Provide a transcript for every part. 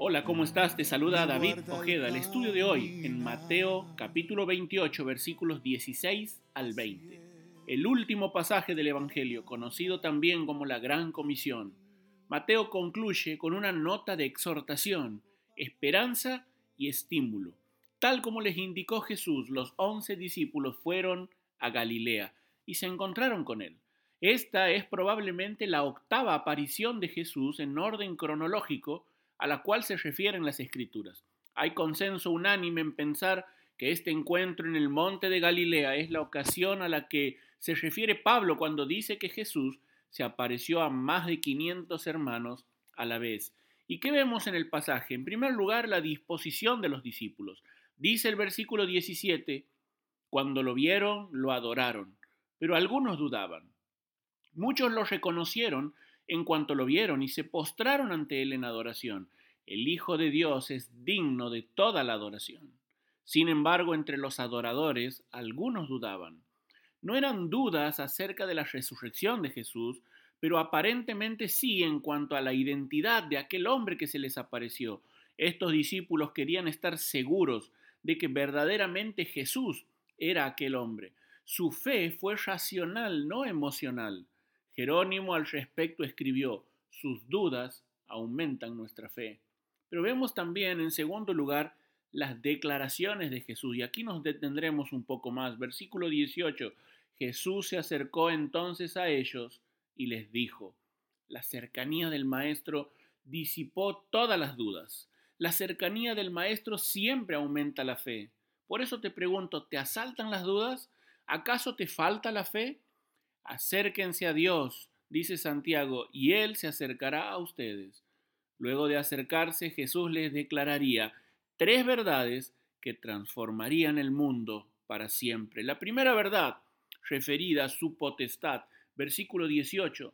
Hola, ¿cómo estás? Te saluda David Ojeda. El estudio de hoy en Mateo capítulo 28 versículos 16 al 20. El último pasaje del Evangelio, conocido también como la Gran Comisión. Mateo concluye con una nota de exhortación, esperanza y estímulo. Tal como les indicó Jesús, los once discípulos fueron a Galilea y se encontraron con él. Esta es probablemente la octava aparición de Jesús en orden cronológico a la cual se refieren las escrituras. Hay consenso unánime en pensar que este encuentro en el monte de Galilea es la ocasión a la que se refiere Pablo cuando dice que Jesús se apareció a más de 500 hermanos a la vez. ¿Y qué vemos en el pasaje? En primer lugar, la disposición de los discípulos. Dice el versículo 17, cuando lo vieron, lo adoraron, pero algunos dudaban. Muchos lo reconocieron en cuanto lo vieron y se postraron ante él en adoración. El Hijo de Dios es digno de toda la adoración. Sin embargo, entre los adoradores algunos dudaban. No eran dudas acerca de la resurrección de Jesús, pero aparentemente sí en cuanto a la identidad de aquel hombre que se les apareció. Estos discípulos querían estar seguros de que verdaderamente Jesús era aquel hombre. Su fe fue racional, no emocional. Jerónimo al respecto escribió, sus dudas aumentan nuestra fe. Pero vemos también, en segundo lugar, las declaraciones de Jesús. Y aquí nos detendremos un poco más. Versículo 18. Jesús se acercó entonces a ellos y les dijo, la cercanía del Maestro disipó todas las dudas. La cercanía del Maestro siempre aumenta la fe. Por eso te pregunto, ¿te asaltan las dudas? ¿Acaso te falta la fe? Acérquense a Dios, dice Santiago, y Él se acercará a ustedes. Luego de acercarse, Jesús les declararía tres verdades que transformarían el mundo para siempre. La primera verdad, referida a su potestad, versículo 18.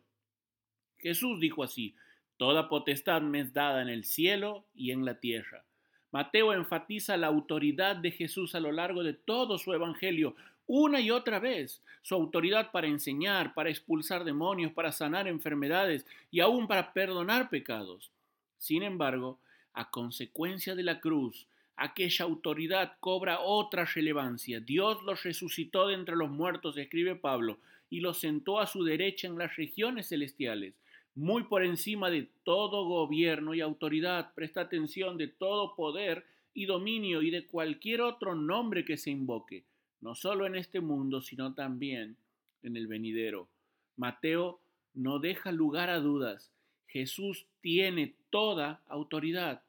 Jesús dijo así, Toda potestad me es dada en el cielo y en la tierra. Mateo enfatiza la autoridad de Jesús a lo largo de todo su evangelio, una y otra vez su autoridad para enseñar, para expulsar demonios, para sanar enfermedades y aún para perdonar pecados. Sin embargo, a consecuencia de la cruz, aquella autoridad cobra otra relevancia. Dios los resucitó de entre los muertos, escribe Pablo, y los sentó a su derecha en las regiones celestiales, muy por encima de todo gobierno y autoridad. Presta atención de todo poder y dominio y de cualquier otro nombre que se invoque no solo en este mundo, sino también en el venidero. Mateo no deja lugar a dudas. Jesús tiene toda autoridad.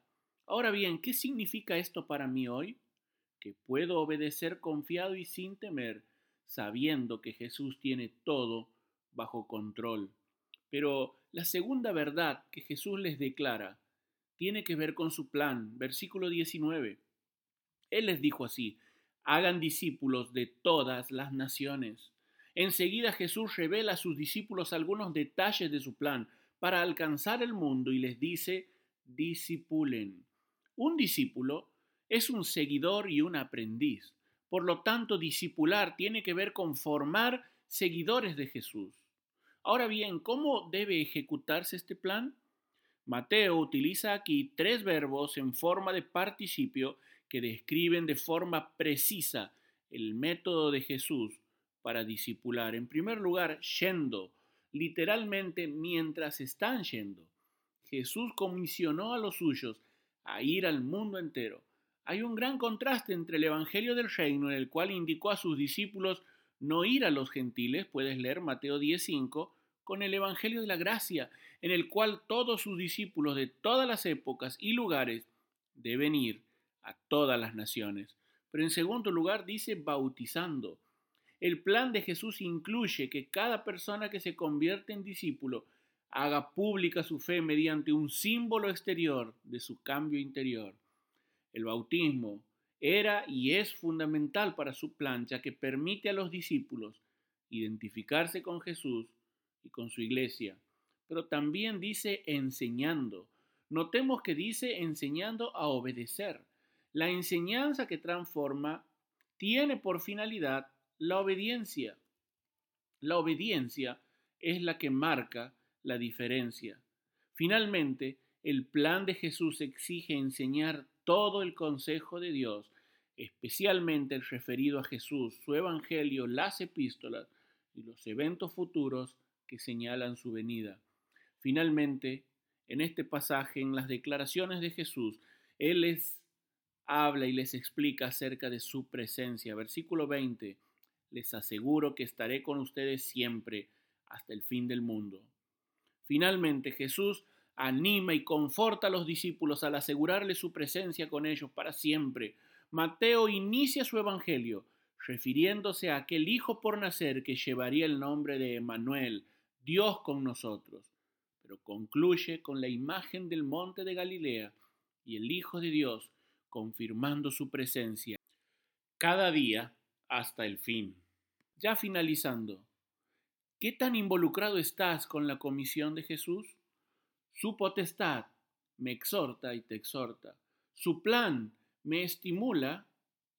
Ahora bien, ¿qué significa esto para mí hoy? Que puedo obedecer confiado y sin temer, sabiendo que Jesús tiene todo bajo control. Pero la segunda verdad que Jesús les declara tiene que ver con su plan. Versículo 19. Él les dijo así, hagan discípulos de todas las naciones. Enseguida Jesús revela a sus discípulos algunos detalles de su plan para alcanzar el mundo y les dice, disipulen. Un discípulo es un seguidor y un aprendiz. Por lo tanto, discipular tiene que ver con formar seguidores de Jesús. Ahora bien, ¿cómo debe ejecutarse este plan? Mateo utiliza aquí tres verbos en forma de participio que describen de forma precisa el método de Jesús para discipular. En primer lugar, yendo, literalmente mientras están yendo. Jesús comisionó a los suyos a ir al mundo entero. Hay un gran contraste entre el Evangelio del Reino, en el cual indicó a sus discípulos no ir a los gentiles, puedes leer Mateo 10.5, con el Evangelio de la Gracia, en el cual todos sus discípulos de todas las épocas y lugares deben ir a todas las naciones. Pero en segundo lugar dice bautizando. El plan de Jesús incluye que cada persona que se convierte en discípulo haga pública su fe mediante un símbolo exterior de su cambio interior. El bautismo era y es fundamental para su plan, ya que permite a los discípulos identificarse con Jesús con su iglesia, pero también dice enseñando. Notemos que dice enseñando a obedecer. La enseñanza que transforma tiene por finalidad la obediencia. La obediencia es la que marca la diferencia. Finalmente, el plan de Jesús exige enseñar todo el consejo de Dios, especialmente el referido a Jesús, su evangelio, las epístolas y los eventos futuros que señalan su venida. Finalmente, en este pasaje, en las declaraciones de Jesús, Él les habla y les explica acerca de su presencia. Versículo 20, les aseguro que estaré con ustedes siempre hasta el fin del mundo. Finalmente, Jesús anima y conforta a los discípulos al asegurarles su presencia con ellos para siempre. Mateo inicia su evangelio refiriéndose a aquel hijo por nacer que llevaría el nombre de Emanuel, Dios con nosotros, pero concluye con la imagen del monte de Galilea y el Hijo de Dios confirmando su presencia cada día hasta el fin. Ya finalizando, ¿qué tan involucrado estás con la comisión de Jesús? Su potestad me exhorta y te exhorta. Su plan me estimula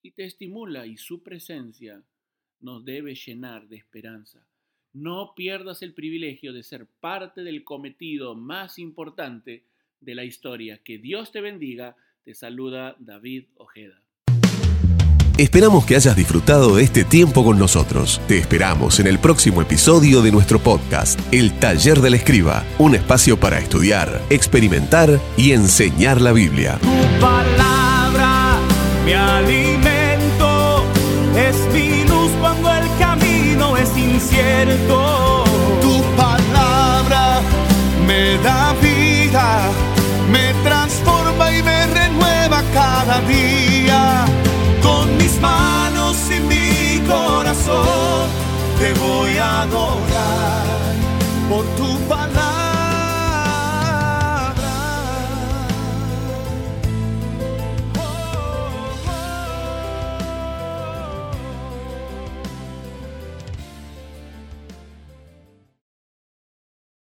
y te estimula y su presencia nos debe llenar de esperanza. No pierdas el privilegio de ser parte del cometido más importante de la historia. Que Dios te bendiga. Te saluda David Ojeda. Esperamos que hayas disfrutado de este tiempo con nosotros. Te esperamos en el próximo episodio de nuestro podcast, El Taller del Escriba, un espacio para estudiar, experimentar y enseñar la Biblia. Tu palabra me alimento, es mi luz cuando incierto. Tu palabra me da vida, me transforma y me renueva cada día. Con mis manos y mi corazón te voy a adorar por tu palabra